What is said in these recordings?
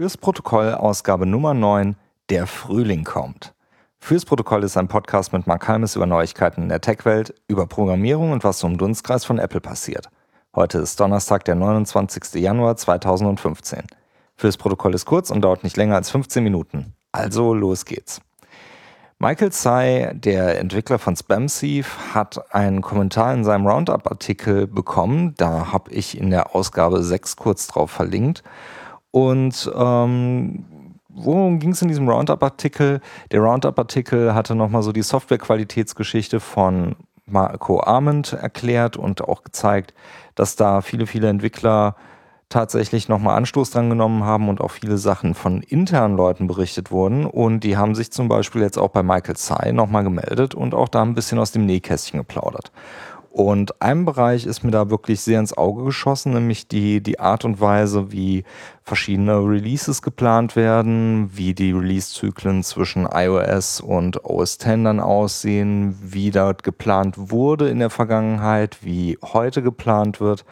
Fürs Protokoll Ausgabe Nummer 9 Der Frühling kommt. Fürs Protokoll ist ein Podcast mit Mark Halmes über Neuigkeiten in der Tech-Welt, über Programmierung und was so im Dunstkreis von Apple passiert. Heute ist Donnerstag, der 29. Januar 2015. Fürs Protokoll ist kurz und dauert nicht länger als 15 Minuten. Also los geht's. Michael Tsai, der Entwickler von Spamsieve, hat einen Kommentar in seinem Roundup-Artikel bekommen. Da habe ich in der Ausgabe 6 kurz drauf verlinkt. Und ähm, worum ging es in diesem Roundup-Artikel? Der Roundup-Artikel hatte nochmal so die Softwarequalitätsgeschichte von Marco Arment erklärt und auch gezeigt, dass da viele, viele Entwickler tatsächlich nochmal Anstoß dran genommen haben und auch viele Sachen von internen Leuten berichtet wurden. Und die haben sich zum Beispiel jetzt auch bei Michael Tsai nochmal gemeldet und auch da ein bisschen aus dem Nähkästchen geplaudert. Und ein Bereich ist mir da wirklich sehr ins Auge geschossen, nämlich die, die Art und Weise, wie verschiedene Releases geplant werden, wie die Release-Zyklen zwischen iOS und OS X dann aussehen, wie dort geplant wurde in der Vergangenheit, wie heute geplant wird,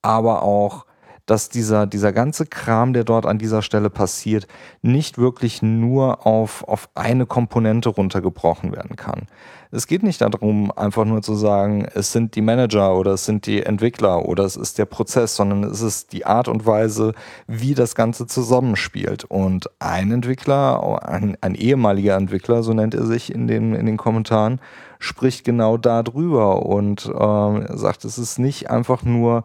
aber auch dass dieser, dieser ganze Kram, der dort an dieser Stelle passiert, nicht wirklich nur auf, auf eine Komponente runtergebrochen werden kann. Es geht nicht darum, einfach nur zu sagen, es sind die Manager oder es sind die Entwickler oder es ist der Prozess, sondern es ist die Art und Weise, wie das Ganze zusammenspielt. Und ein Entwickler, ein, ein ehemaliger Entwickler, so nennt er sich in den, in den Kommentaren, spricht genau darüber und äh, sagt, es ist nicht einfach nur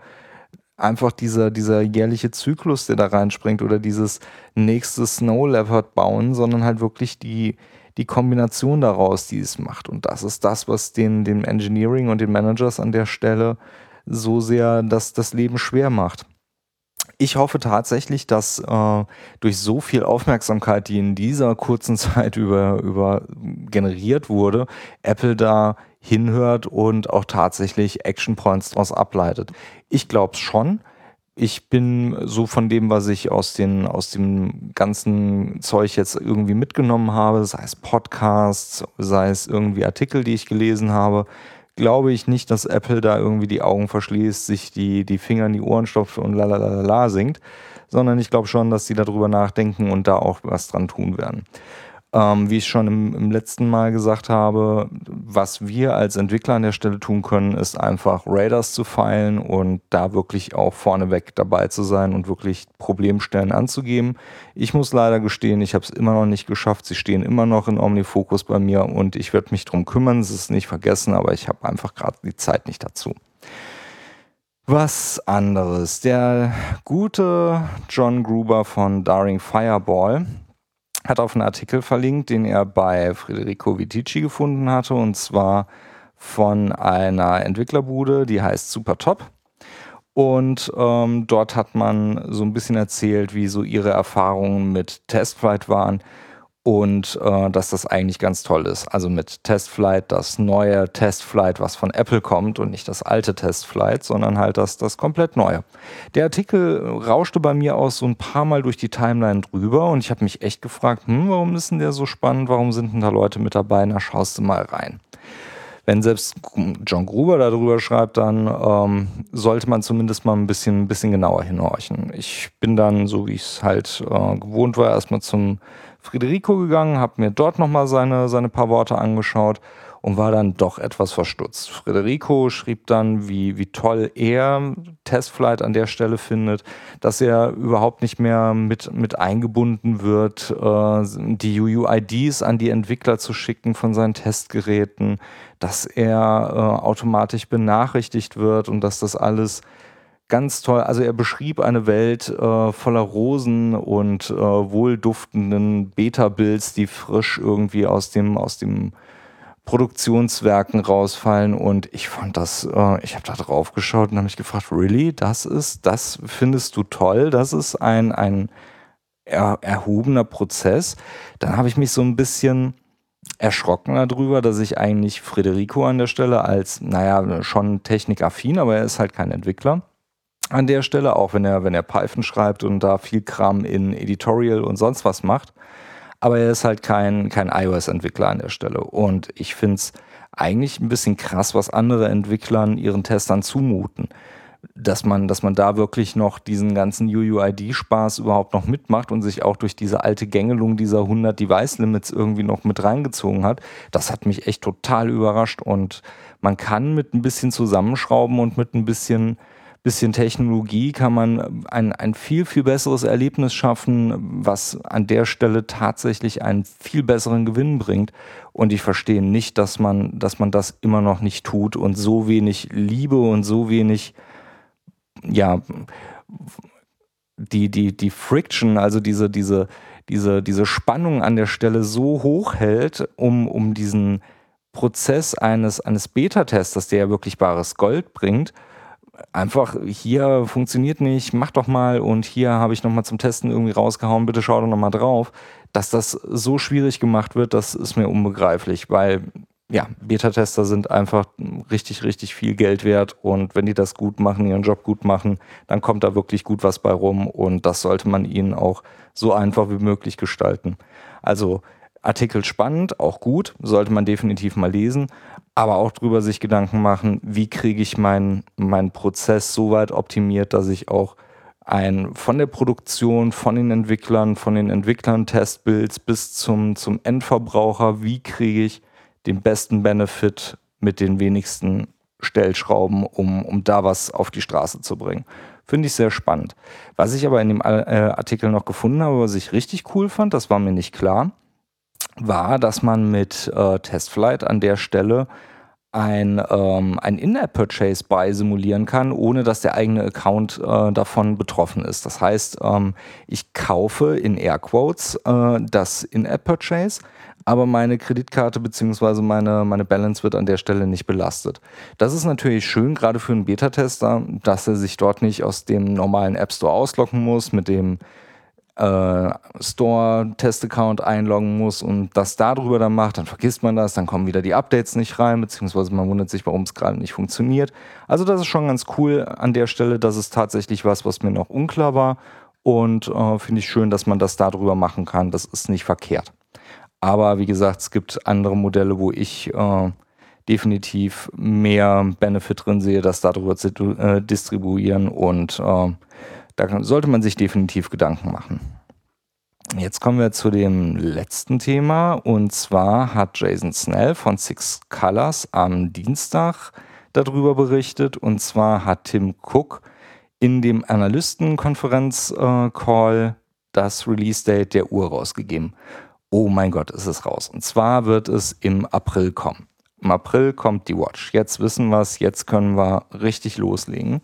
einfach dieser, dieser jährliche Zyklus, der da reinspringt oder dieses nächste Snow Leopard bauen, sondern halt wirklich die, die Kombination daraus, die es macht. Und das ist das, was den, dem Engineering und den Managers an der Stelle so sehr das, das Leben schwer macht. Ich hoffe tatsächlich, dass äh, durch so viel Aufmerksamkeit, die in dieser kurzen Zeit über, über generiert wurde, Apple da hinhört und auch tatsächlich Action Points daraus ableitet. Ich glaube es schon. Ich bin so von dem, was ich aus, den, aus dem ganzen Zeug jetzt irgendwie mitgenommen habe, sei es Podcasts, sei es irgendwie Artikel, die ich gelesen habe, glaube ich nicht, dass Apple da irgendwie die Augen verschließt, sich die, die Finger in die Ohren stopft und lalalala singt, sondern ich glaube schon, dass sie darüber nachdenken und da auch was dran tun werden. Ähm, wie ich schon im, im, letzten Mal gesagt habe, was wir als Entwickler an der Stelle tun können, ist einfach Raiders zu feilen und da wirklich auch vorneweg dabei zu sein und wirklich Problemstellen anzugeben. Ich muss leider gestehen, ich habe es immer noch nicht geschafft. Sie stehen immer noch in Omnifocus bei mir und ich werde mich darum kümmern. Es ist nicht vergessen, aber ich habe einfach gerade die Zeit nicht dazu. Was anderes. Der gute John Gruber von Daring Fireball hat auf einen Artikel verlinkt, den er bei Federico Vitici gefunden hatte, und zwar von einer Entwicklerbude, die heißt Supertop. Und ähm, dort hat man so ein bisschen erzählt, wie so ihre Erfahrungen mit Testflight waren und äh, dass das eigentlich ganz toll ist. Also mit Testflight, das neue Testflight, was von Apple kommt und nicht das alte Testflight, sondern halt das, das komplett neue. Der Artikel rauschte bei mir aus so ein paar Mal durch die Timeline drüber und ich habe mich echt gefragt, hm, warum ist denn der so spannend? Warum sind denn da Leute mit dabei? Na, schaust du mal rein. Wenn selbst John Gruber darüber schreibt, dann ähm, sollte man zumindest mal ein bisschen, ein bisschen genauer hinhorchen. Ich bin dann, so wie ich es halt äh, gewohnt war, erstmal zum Federico gegangen, habe mir dort nochmal seine, seine paar Worte angeschaut und war dann doch etwas verstutzt. Federico schrieb dann, wie, wie toll er Testflight an der Stelle findet, dass er überhaupt nicht mehr mit, mit eingebunden wird, äh, die UUIDs an die Entwickler zu schicken von seinen Testgeräten, dass er äh, automatisch benachrichtigt wird und dass das alles ganz toll. Also er beschrieb eine Welt äh, voller Rosen und äh, wohlduftenden Beta-Bills, die frisch irgendwie aus dem, aus dem Produktionswerken rausfallen. Und ich fand das, äh, ich habe da drauf geschaut und habe mich gefragt, really, das ist, das findest du toll? Das ist ein, ein er, erhobener Prozess. Dann habe ich mich so ein bisschen erschrocken darüber, dass ich eigentlich Federico an der Stelle als, naja, schon technikaffin, aber er ist halt kein Entwickler an der Stelle, auch wenn er, wenn er Python schreibt und da viel Kram in Editorial und sonst was macht. Aber er ist halt kein, kein iOS-Entwickler an der Stelle. Und ich finde es eigentlich ein bisschen krass, was andere Entwicklern ihren Testern zumuten. dass man, dass man da wirklich noch diesen ganzen UUID-Spaß überhaupt noch mitmacht und sich auch durch diese alte Gängelung dieser 100 Device-Limits irgendwie noch mit reingezogen hat. Das hat mich echt total überrascht und man kann mit ein bisschen zusammenschrauben und mit ein bisschen bisschen Technologie kann man ein, ein viel, viel besseres Erlebnis schaffen, was an der Stelle tatsächlich einen viel besseren Gewinn bringt. Und ich verstehe nicht, dass man, dass man das immer noch nicht tut und so wenig Liebe und so wenig, ja, die, die, die Friction, also diese, diese, diese, diese Spannung an der Stelle so hoch hält, um, um diesen Prozess eines, eines Beta-Testers, der ja wirklich bares Gold bringt, einfach hier funktioniert nicht, mach doch mal und hier habe ich nochmal zum Testen irgendwie rausgehauen, bitte schau doch nochmal drauf. Dass das so schwierig gemacht wird, das ist mir unbegreiflich, weil ja, Beta-Tester sind einfach richtig, richtig viel Geld wert und wenn die das gut machen, ihren Job gut machen, dann kommt da wirklich gut was bei rum und das sollte man ihnen auch so einfach wie möglich gestalten. Also Artikel spannend, auch gut, sollte man definitiv mal lesen, aber auch darüber sich Gedanken machen, wie kriege ich meinen mein Prozess so weit optimiert, dass ich auch ein von der Produktion, von den Entwicklern, von den Entwicklern Testbuilds bis zum, zum Endverbraucher, wie kriege ich den besten Benefit mit den wenigsten Stellschrauben, um, um da was auf die Straße zu bringen. Finde ich sehr spannend. Was ich aber in dem äh, Artikel noch gefunden habe, was ich richtig cool fand, das war mir nicht klar, war, dass man mit äh, Testflight an der Stelle ein, ähm, ein In-App-Purchase bei simulieren kann, ohne dass der eigene Account äh, davon betroffen ist. Das heißt, ähm, ich kaufe in Airquotes äh, das In-App-Purchase, aber meine Kreditkarte bzw. Meine, meine Balance wird an der Stelle nicht belastet. Das ist natürlich schön, gerade für einen Beta-Tester, dass er sich dort nicht aus dem normalen App Store ausloggen muss, mit dem äh, Store-Test-Account einloggen muss und das darüber dann macht, dann vergisst man das, dann kommen wieder die Updates nicht rein, beziehungsweise man wundert sich, warum es gerade nicht funktioniert. Also das ist schon ganz cool an der Stelle. Das ist tatsächlich was, was mir noch unklar war und äh, finde ich schön, dass man das darüber machen kann. Das ist nicht verkehrt. Aber wie gesagt, es gibt andere Modelle, wo ich äh, definitiv mehr Benefit drin sehe, das darüber zu äh, distribuieren und äh, da sollte man sich definitiv Gedanken machen. Jetzt kommen wir zu dem letzten Thema und zwar hat Jason Snell von Six Colors am Dienstag darüber berichtet und zwar hat Tim Cook in dem Analystenkonferenz-Call das Release-Date der Uhr rausgegeben. Oh mein Gott, ist es raus. Und zwar wird es im April kommen. Im April kommt die Watch. Jetzt wissen wir es, jetzt können wir richtig loslegen.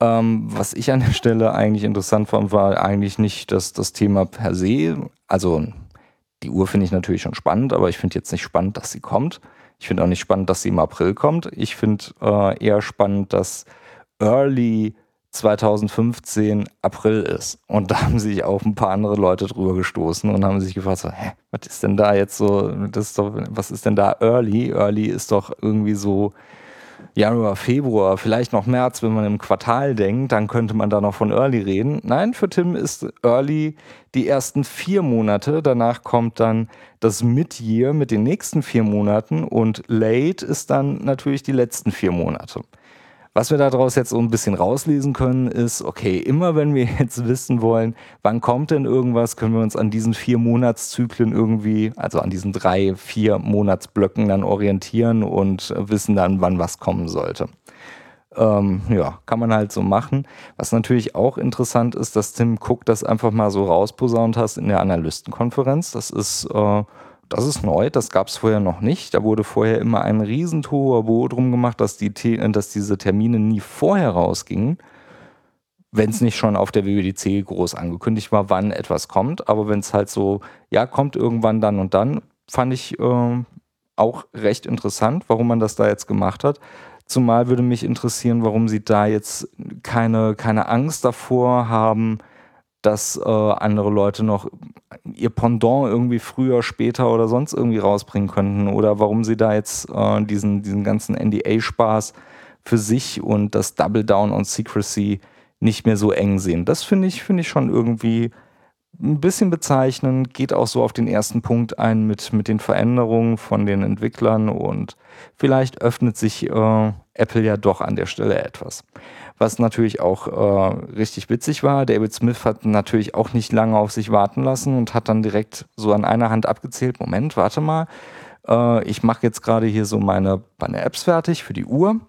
Ähm, was ich an der Stelle eigentlich interessant fand, war eigentlich nicht das, das Thema per se. Also die Uhr finde ich natürlich schon spannend, aber ich finde jetzt nicht spannend, dass sie kommt. Ich finde auch nicht spannend, dass sie im April kommt. Ich finde äh, eher spannend, dass Early 2015 April ist. Und da haben sich auch ein paar andere Leute drüber gestoßen und haben sich gefragt, so, hä, was ist denn da jetzt so, das ist doch, was ist denn da Early? Early ist doch irgendwie so Januar, Februar, vielleicht noch März, wenn man im Quartal denkt, dann könnte man da noch von Early reden. Nein, für Tim ist Early die ersten vier Monate. Danach kommt dann das Mid-Year mit den nächsten vier Monaten und Late ist dann natürlich die letzten vier Monate. Was wir daraus jetzt so ein bisschen rauslesen können, ist, okay, immer wenn wir jetzt wissen wollen, wann kommt denn irgendwas, können wir uns an diesen vier Monatszyklen irgendwie, also an diesen drei, vier Monatsblöcken dann orientieren und wissen dann, wann was kommen sollte. Ähm, ja, kann man halt so machen. Was natürlich auch interessant ist, dass Tim Cook das einfach mal so rausposaunt hast in der Analystenkonferenz. Das ist äh, das ist neu, das gab es vorher noch nicht. Da wurde vorher immer ein riesentohuwabohu drum gemacht, dass, die, dass diese Termine nie vorher rausgingen, wenn es nicht schon auf der WWDC groß angekündigt war, wann etwas kommt. Aber wenn es halt so, ja, kommt irgendwann dann und dann, fand ich äh, auch recht interessant, warum man das da jetzt gemacht hat. Zumal würde mich interessieren, warum sie da jetzt keine, keine Angst davor haben, dass äh, andere Leute noch ihr Pendant irgendwie früher, später oder sonst irgendwie rausbringen könnten oder warum sie da jetzt äh, diesen, diesen ganzen NDA-Spaß für sich und das Double Down on Secrecy nicht mehr so eng sehen. Das finde ich, finde ich schon irgendwie ein bisschen bezeichnend, geht auch so auf den ersten Punkt ein mit, mit den Veränderungen von den Entwicklern und vielleicht öffnet sich äh, Apple ja doch an der Stelle etwas. Was natürlich auch äh, richtig witzig war, David Smith hat natürlich auch nicht lange auf sich warten lassen und hat dann direkt so an einer Hand abgezählt, Moment, warte mal, äh, ich mache jetzt gerade hier so meine, meine Apps fertig für die Uhr.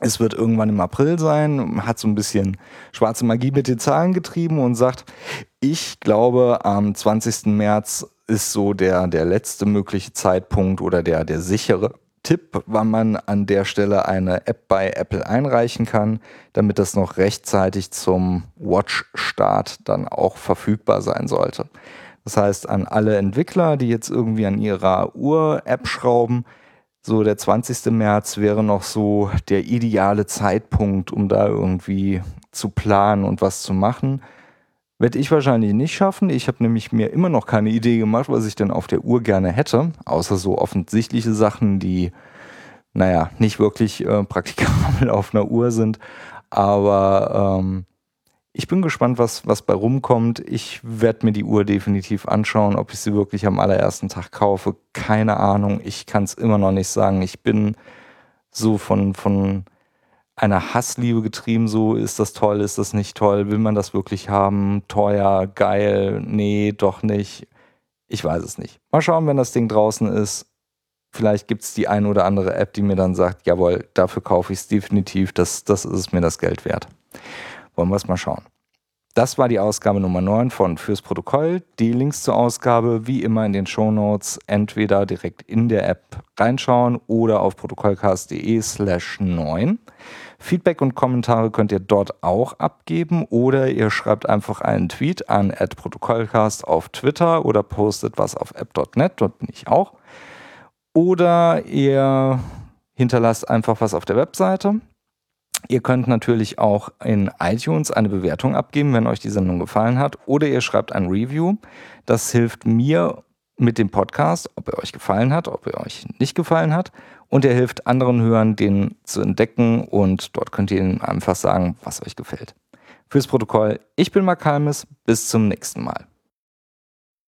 Es wird irgendwann im April sein, hat so ein bisschen schwarze Magie mit den Zahlen getrieben und sagt, ich glaube, am 20. März ist so der, der letzte mögliche Zeitpunkt oder der, der sichere Tipp, wann man an der Stelle eine App bei Apple einreichen kann, damit das noch rechtzeitig zum Watch-Start dann auch verfügbar sein sollte. Das heißt, an alle Entwickler, die jetzt irgendwie an ihrer Uhr-App schrauben, so der 20. März wäre noch so der ideale Zeitpunkt, um da irgendwie zu planen und was zu machen. Werde ich wahrscheinlich nicht schaffen. Ich habe nämlich mir immer noch keine Idee gemacht, was ich denn auf der Uhr gerne hätte, außer so offensichtliche Sachen, die, naja, nicht wirklich äh, praktikabel auf einer Uhr sind. Aber ähm, ich bin gespannt, was, was bei rumkommt. Ich werde mir die Uhr definitiv anschauen. Ob ich sie wirklich am allerersten Tag kaufe, keine Ahnung. Ich kann es immer noch nicht sagen. Ich bin so von, von einer Hassliebe getrieben. So, ist das toll, ist das nicht toll? Will man das wirklich haben? Teuer, geil, nee, doch nicht. Ich weiß es nicht. Mal schauen, wenn das Ding draußen ist. Vielleicht gibt es die ein oder andere App, die mir dann sagt, jawohl, dafür kaufe ich es definitiv. Das, das ist mir das Geld wert. Wollen wir es mal schauen. Das war die Ausgabe Nummer 9 von Fürs Protokoll. Die Links zur Ausgabe wie immer in den Show Notes, entweder direkt in der App reinschauen oder auf protokollcast.de slash 9. Feedback und Kommentare könnt ihr dort auch abgeben oder ihr schreibt einfach einen Tweet an protokollcast auf Twitter oder postet was auf app.net, bin ich auch. Oder ihr hinterlasst einfach was auf der Webseite. Ihr könnt natürlich auch in iTunes eine Bewertung abgeben, wenn euch die Sendung gefallen hat. Oder ihr schreibt ein Review. Das hilft mir mit dem Podcast, ob er euch gefallen hat, ob er euch nicht gefallen hat. Und er hilft anderen Hörern, den zu entdecken. Und dort könnt ihr ihnen einfach sagen, was euch gefällt. Fürs Protokoll, ich bin Mark Halmes. Bis zum nächsten Mal.